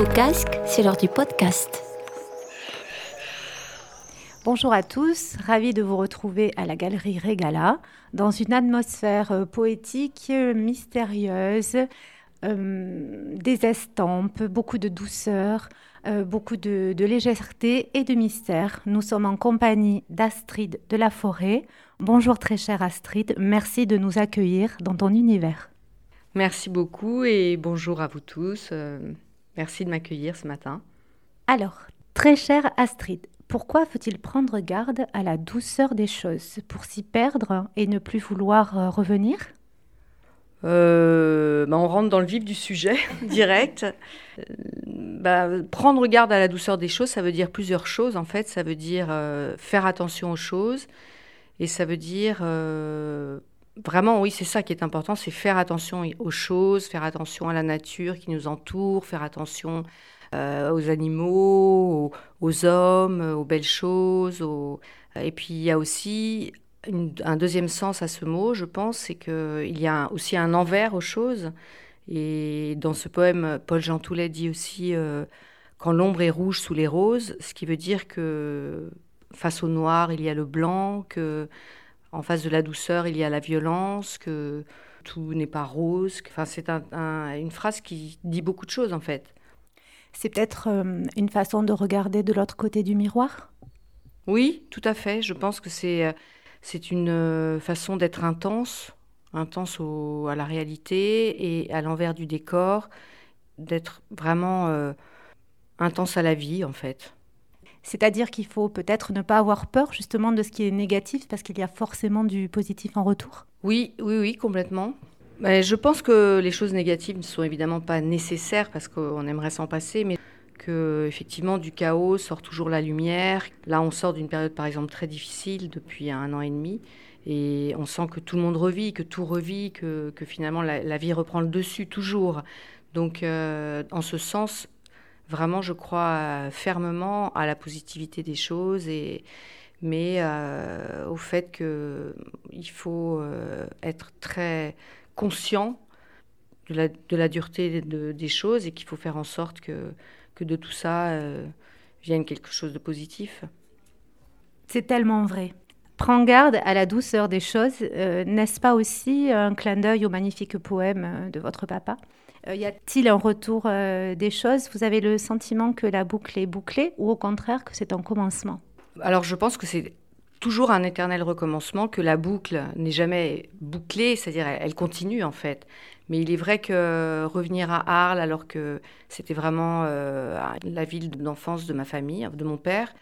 vos casques, c'est l'heure du podcast. Bonjour à tous, ravi de vous retrouver à la galerie Regala dans une atmosphère euh, poétique, euh, mystérieuse, euh, des estampes, beaucoup de douceur, beaucoup de, de, légèreté et de mystère. Nous sommes en compagnie d'Astrid de la Forêt. Bonjour très chère Astrid, merci de nous accueillir dans ton univers. Merci beaucoup et bonjour à vous tous. Merci de m'accueillir ce matin. Alors, très chère Astrid, pourquoi faut-il prendre garde à la douceur des choses pour s'y perdre et ne plus vouloir euh, revenir? Euh, bah, on rentre dans le vif du sujet direct. Euh, bah, prendre garde à la douceur des choses, ça veut dire plusieurs choses en fait. Ça veut dire faire attention aux choses et ça veut dire vraiment, oui, c'est ça qui est important, c'est faire attention aux choses, faire attention à la nature qui nous entoure, faire attention euh, aux animaux, aux, hommes, aux belles choses. Et puis il y a aussi un deuxième sens à ce mot, je pense, c'est qu'il y a aussi un envers aux choses. Et dans ce poème, Paul Jean Toulet dit aussi euh, Quand l'ombre est rouge sous les roses, ce qui veut dire que face au noir, il y a le blanc, que en face de la douceur, il y a la violence, que tout n'est pas rose. Enfin, c'est une phrase qui dit beaucoup de choses en fait. C'est peut-être euh, une façon de regarder de l'autre côté du miroir? Oui, tout à fait. Je pense que c'est, euh, c'est une euh, façon d'être intense, intense à la réalité et à l'envers du décor, d'être vraiment intense à la vie en fait. C'est-à-dire qu'il faut peut-être ne pas avoir peur justement de ce qui est négatif parce qu'il y a forcément du positif en retour Oui, oui, oui, complètement je pense que les choses négatives ne sont évidemment pas nécessaires parce qu'on aimerait s'en passer, mais que effectivement du chaos sort toujours la lumière. Là, on sort d'une période par exemple très difficile depuis un an et demi. Et on sent que tout le monde revit, que tout revit, que, finalement la, vie reprend le dessus toujours. Donc, euh, en ce sens, vraiment, je crois fermement à la positivité des choses, et, mais euh, au fait qu'il faut euh, être très conscient de la, dureté des choses et qu'il faut faire en sorte que, que de tout ça euh, vienne quelque chose de positif. C'est tellement vrai. Prends garde à la douceur des choses. Euh, n'est-ce pas aussi un clin d'œil au magnifique poème euh, de votre papa? Y a-t-il un retour des choses? Vous avez le sentiment que la boucle est bouclée ou au contraire que c'est un commencement? Alors je pense que c'est toujours un éternel recommencement, que la boucle n'est jamais bouclée, c'est-à-dire elle, continue en fait. Mais il est vrai que revenir à Arles, alors que c'était vraiment euh, la ville d'enfance de ma famille, de mon père,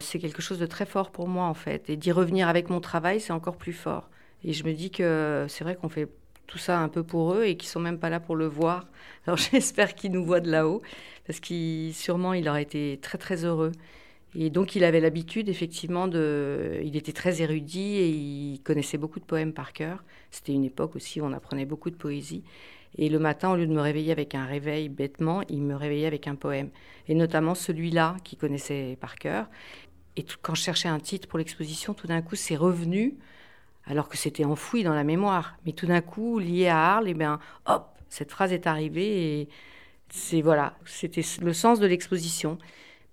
c'est quelque chose de très fort pour moi en fait. Et d'y revenir avec mon travail, c'est encore plus fort. Et je me dis que c'est vrai qu'on fait tout ça un peu pour eux et qu'ils sont même pas là pour le voir. Alors j'espère qu'ils nous voient de là-haut, parce qu'il sûrement il aurait été très très heureux. Et donc il avait l'habitude effectivement de... Il était très érudit et il connaissait beaucoup de poèmes par cœur. C'était une époque aussi où on apprenait beaucoup de poésie. Et le matin, au lieu de me réveiller avec un réveil bêtement, il me réveillait avec un poème. Et notamment celui-là qu'il connaissait par cœur. Et quand je cherchais un titre pour l'exposition, tout d'un coup, c'est revenu, alors que c'était enfoui dans la mémoire. Mais tout d'un coup, lié à Arles, et eh bien, hop, cette phrase est arrivée et c'est voilà, c'était le sens de l'exposition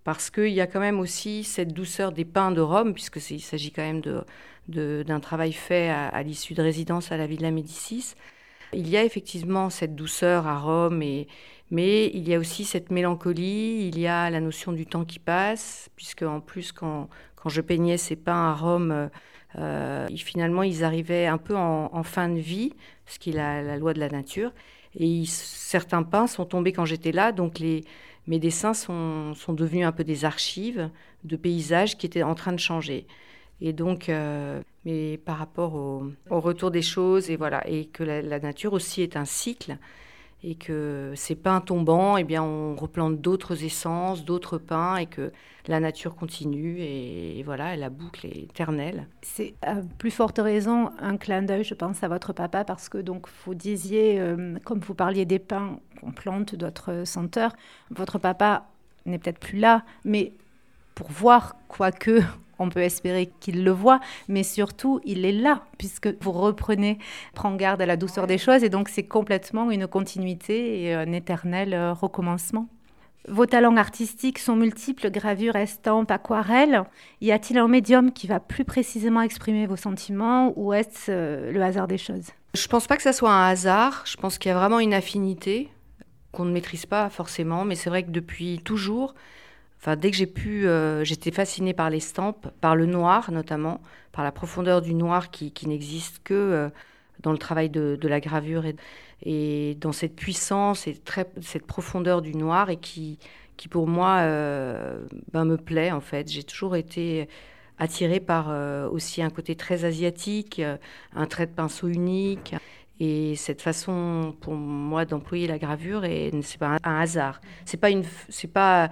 parce qu'il y a quand même aussi cette douceur des pins de Rome, puisqu'il s'agit quand même d'un travail fait à, l'issue de résidence à la Villa Médicis. Il y a effectivement cette douceur à Rome, mais il y a aussi cette mélancolie, il y a la notion du temps qui passe, puisque en plus, quand, je peignais ces pins à Rome, euh, finalement, ils arrivaient un peu en, fin de vie, ce qui est la, loi de la nature. Et certains pins sont tombés quand j'étais là, donc les, mes dessins sont, devenus un peu des archives de paysages qui étaient en train de changer. Et donc, euh, mais par rapport au, retour des choses, et voilà, et que la, nature aussi est un cycle, et que ces pins tombants, eh bien, on replante d'autres essences, d'autres pins, et que la nature continue, et, voilà, la boucle est éternelle. C'est à plus forte raison un clin d'œil, je pense, à votre papa, parce que donc vous disiez, euh, comme vous parliez des pins qu'on plante, d'autres senteurs, votre papa n'est peut-être plus là, mais pour voir, quoique on peut espérer qu'il le voit, mais surtout, il est là, puisque vous reprenez, prend garde à la douceur des choses, et donc c'est complètement une continuité et un éternel euh, recommencement. Vos talents artistiques sont multiples, gravure, estampes, aquarelle. Y a-t-il un médium qui va plus précisément exprimer vos sentiments ou est-ce euh, le hasard des choses? Je ne pense pas que ça soit un hasard, je pense qu'il y a vraiment une affinité qu'on ne maîtrise pas forcément, mais c'est vrai que depuis toujours, dès que j'ai pu, euh, j'étais fascinée par l'estampes, par le noir notamment, par la profondeur du noir qui, n'existe que euh, dans le travail de, la gravure et, dans cette puissance et très, cette profondeur du noir et qui, qui pour moi euh, ben me plaît en fait. J'ai toujours été attirée par aussi un côté très asiatique, un trait de pinceau unique. Et cette façon pour moi d'employer la gravure, et c'est pas un, hasard. C'est pas une, c'est pas,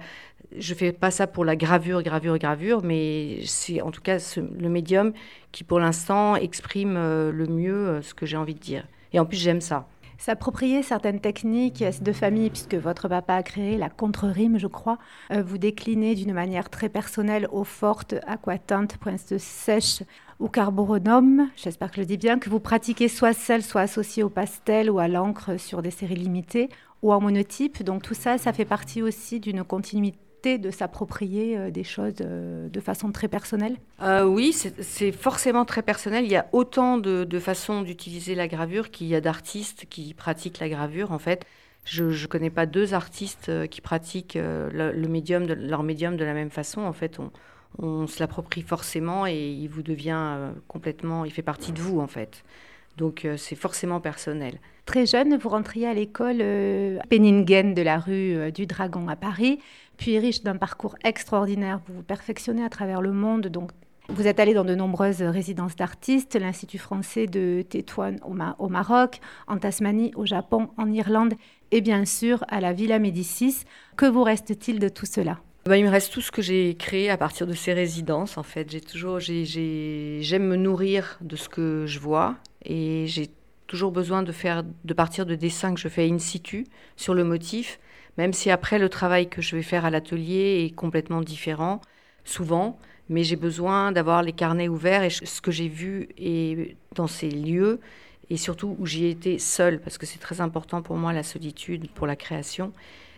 je fais pas ça pour la gravure, gravure, gravure, mais c'est en tout cas le médium qui pour l'instant exprime le mieux ce que j'ai envie de dire. Et en plus j'aime ça. S'approprier certaines techniques de famille, puisque votre papa a créé la contre-rime, je crois, euh, vous déclinez d'une manière très personnelle eau forte, aquatinte, pointe sèche ou carboronome, j'espère que je le dis bien, que vous pratiquez soit seul, soit associé au pastel ou à l'encre sur des séries limitées ou en monotype. Donc tout ça, ça fait partie aussi d'une continuité de s'approprier euh, des choses euh, de façon très personnelle euh, Oui, c'est forcément très personnel. Il y a autant de, façons d'utiliser la gravure qu'il y a d'artistes qui pratiquent la gravure. En fait, je ne connais pas deux artistes qui pratiquent le, médium de, leur médium de la même façon. En fait, on, on se l'approprie forcément et il vous devient complètement, il fait partie de vous en fait. Donc c'est forcément personnel. Très jeune, vous rentriez à l'école Penningen de la rue du Dragon à Paris puis riche d'un parcours extraordinaire. Vous vous perfectionnez à travers le monde, donc vous êtes allé dans de nombreuses résidences d'artistes, l'Institut français de Tétouan au, Maroc, en Tasmanie, au Japon, en Irlande et bien sûr à la Villa Médicis. Que vous reste-t-il de tout cela? Bah, il me reste tout ce que j'ai créé à partir de ces résidences. En fait, j'ai toujours, j'aime me nourrir de ce que je vois et j'ai toujours besoin de faire, de partir de dessins que je fais in situ sur le motif même si après le travail que je vais faire à l'atelier est complètement différent, souvent, mais j'ai besoin d'avoir les carnets ouverts et ce que j'ai vu et dans ces lieux et surtout où j'y été seule, parce que c'est très important pour moi la solitude pour la création.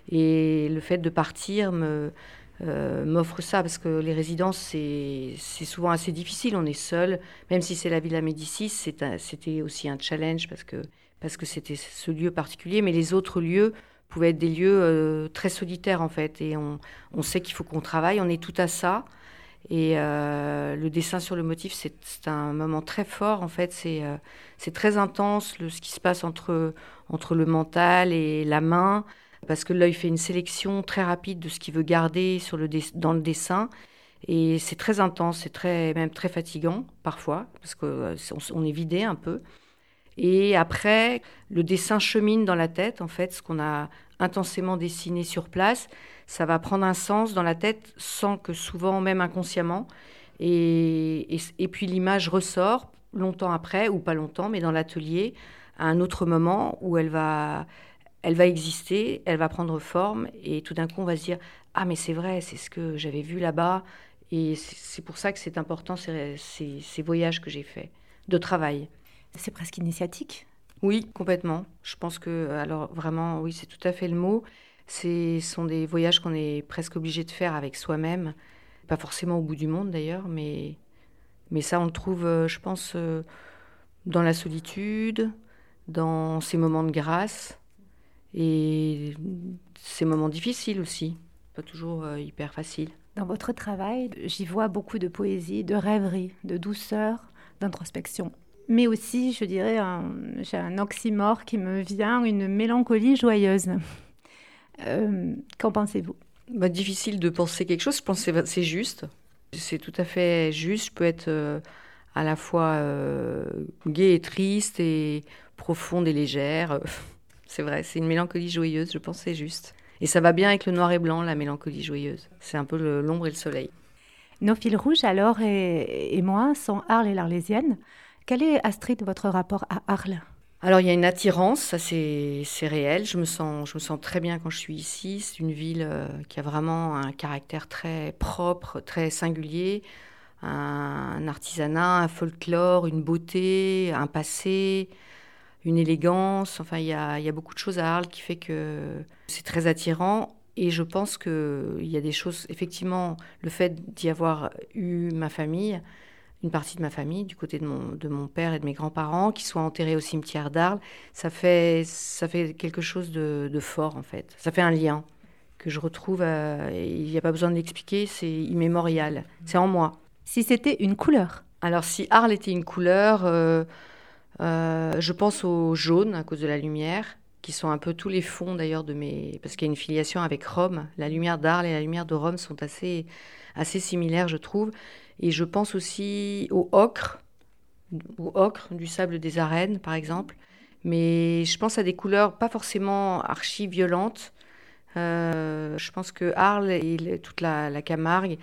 Et le fait de partir me, euh, m'offre ça, parce que les résidences, c'est, souvent assez difficile, on est seul, même si c'est la Villa Médicis, c'était aussi un challenge, parce que, parce que c'était ce lieu particulier, mais les autres lieux, pouvaient être des lieux euh, très solitaires en fait. Et on, on sait qu'il faut qu'on travaille, on est tout à ça. Et euh, le dessin sur le motif, c'est un moment très fort en fait. C'est c'est très intense le, ce qui se passe entre, entre le mental et la main, parce que l'œil fait une sélection très rapide de ce qu'il veut garder dans le dessin. Et c'est très intense, c'est très, même très fatigant parfois, parce qu'on on est vidé un peu. Et après, le dessin chemine dans la tête, en fait, ce qu'on a intensément dessiné sur place, ça va prendre un sens dans la tête sans que souvent, même inconsciemment. Et, puis l'image ressort longtemps après, ou pas longtemps, mais dans l'atelier, à un autre moment où elle va, elle va exister, elle va prendre forme, et tout d'un coup, on va se dire Ah, mais c'est vrai, c'est ce que j'avais vu là-bas. Et c'est pour ça que c'est important, ces, ces voyages que j'ai faits de travail. C'est presque initiatique. Oui, complètement. Je pense que, alors vraiment, oui, c'est tout à fait le mot. Ce sont des voyages qu'on est presque obligé de faire avec soi-même. Pas forcément au bout du monde d'ailleurs, mais, mais ça, on le trouve, euh, je pense, euh, dans la solitude, dans ces moments de grâce et ces moments difficiles aussi. Pas toujours euh, hyper facile. Dans votre travail, j'y vois beaucoup de poésie, de rêverie, de douceur, d'introspection mais aussi, je dirais, j'ai un oxymore qui me vient, une mélancolie joyeuse. Euh, qu'en pensez-vous? Bah, Difficile de penser quelque chose, je pense que c'est juste. C'est tout à fait juste. Je peux être euh, à la fois euh, gaie et triste, et profonde et légère. C'est vrai, c'est une mélancolie joyeuse, je pense c'est juste. Et ça va bien avec le noir et blanc, la mélancolie joyeuse. C'est un peu l'ombre et le soleil. Nos fils rouges, alors, et, et moi, sont Arles et l'Arlésienne. Quel est, Astrid, votre rapport à Arles? Alors il y a une attirance, ça c'est réel. Je me, sens, je me sens très bien quand je suis ici. C'est une ville euh, qui a vraiment un caractère très propre, très singulier, un, artisanat, un folklore, une beauté, un passé, une élégance. Enfin il y a, il y a beaucoup de choses à Arles qui fait que c'est très attirant. Et je pense qu'il y a des choses, effectivement, le fait d'y avoir eu ma famille, une partie de ma famille, du côté de mon, de mon père et de mes grands-parents, qui soient enterrés au cimetière d'Arles, ça fait, ça fait quelque chose de, de, fort, en fait. Ça fait un lien que je retrouve, il n'y a pas besoin de l'expliquer, c'est immémorial, c'est en moi. Si c'était une couleur? Alors, si Arles était une couleur, euh, euh, je pense au jaune, à cause de la lumière, qui sont un peu tous les fonds d'ailleurs de mes... Parce qu'il y a une filiation avec Rome. La lumière d'Arles et la lumière de Rome sont assez, assez similaires, je trouve. Et je pense aussi au ocre, au ocre du sable des arènes, par exemple. Mais je pense à des couleurs pas forcément archi violentes. Euh, je pense que Arles et toute la, Camargue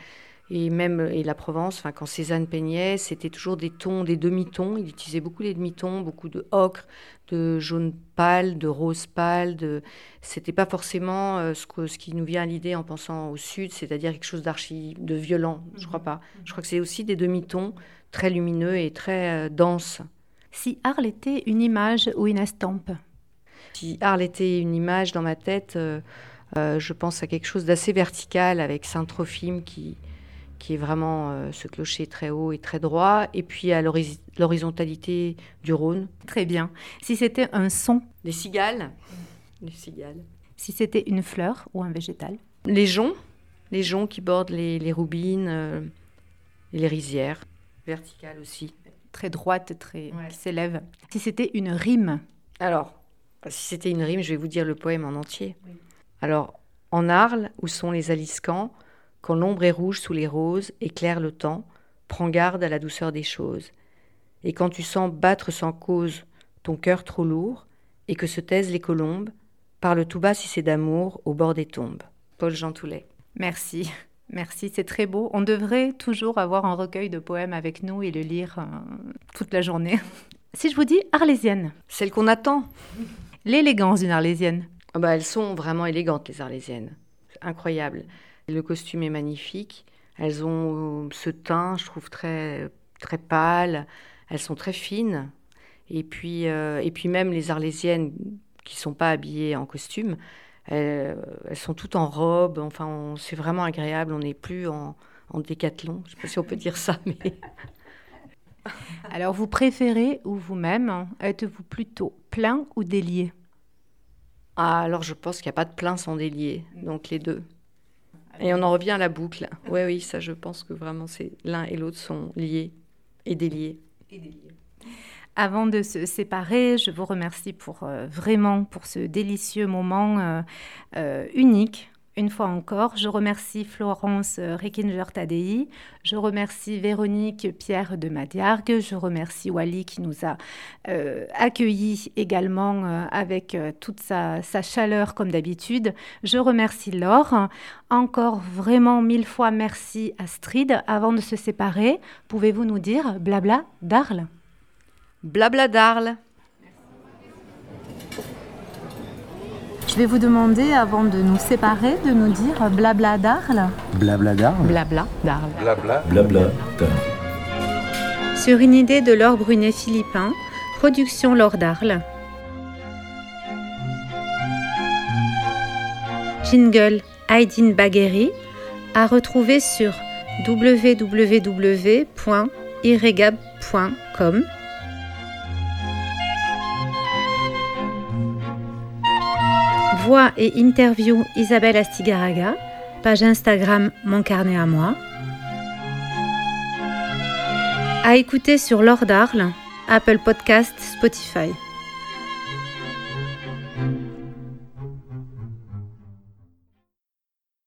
et même et la Provence, enfin, quand Cézanne peignait, c'était toujours des tons, des demi-tons. Il utilisait beaucoup les demi-tons, beaucoup de ocre, de jaune pâle, de rose pâle. De... C'était pas forcément euh, ce, que, ce qui nous vient à l'idée en pensant au sud, c'est-à-dire quelque chose d'archi, de violent. Je crois pas. Je crois que c'est aussi des demi-tons très lumineux et très euh, denses. Si Arles était une image ou une estampe? Si Arles était une image dans ma tête, euh, je pense à quelque chose d'assez vertical avec Saint-Trophime qui, qui est vraiment euh, ce clocher très haut et très droit, et puis à l'horizontalité du Rhône. Très bien. Si c'était un son? Des cigales. Des cigales. Si c'était une fleur ou un végétal? Les joncs. Les joncs qui bordent les, les roubines euh, et les rizières. Verticales aussi. Très droite, très qui s'élève. Si c'était une rime? Alors, si c'était une rime, je vais vous dire le poème en entier. Alors, en Arles, où sont les aliscans quand l'ombre est rouge sous les roses, éclaire le temps, prends garde à la douceur des choses. Et quand tu sens battre sans cause ton cœur trop lourd, et que se taisent les colombes, parle tout bas si c'est d'amour au bord des tombes. Paul Jean Toulet. Merci. Merci, c'est très beau. On devrait toujours avoir un recueil de poèmes avec nous et le lire euh, toute la journée. si je vous dis arlésienne. Celle qu'on attend. L'élégance d'une arlésienne. Ah bah, elles sont vraiment élégantes, les arlésiennes. Incroyable. Le costume est magnifique. Elles ont ce teint, je trouve, très, très pâle. Elles sont très fines. Et puis, euh, et puis même les Arlésiennes qui sont pas habillées en costume, elles, sont toutes en robe. Enfin, c'est vraiment agréable. On n'est plus en, en décathlon. Je ne sais pas si on peut dire ça, mais... Alors, vous préférez ou vous-même, êtes-vous plutôt plein ou délié? Ah, Alors, je pense qu'il n'y a pas de plein sans délié. Donc, les deux. Et on en revient à la boucle. Oui, oui, ça, je pense que vraiment, c'est l'un et l'autre sont liés et déliés. Et déliés. Avant de se séparer, je vous remercie pour euh, vraiment pour ce délicieux moment euh, euh, unique une fois encore, je remercie Florence Rickinger-Tadei, je remercie Véronique Pierre de Madiargue, je remercie Wally qui nous a euh, accueillis également euh, avec euh, toute sa, sa, chaleur comme d'habitude. Je remercie Laure. Encore vraiment mille fois merci Astrid. Avant de se séparer, pouvez-vous nous dire blabla d'Arles Blabla d'Arles. Je vais vous demander, avant de nous séparer, de nous dire blabla d'Arles. Blabla d'Arles. Blabla d'Arles. Blabla. Blabla Sur une idée de Laure Brunet-Philippin, production Laure d'Arles. Jingle Aydin Bagheri à retrouver sur www.irregab.com. Et interview Isabelle Astigaraga, page Instagram Mon carnet à moi. À écouter sur l'Or d'Arles, Apple Podcast, Spotify.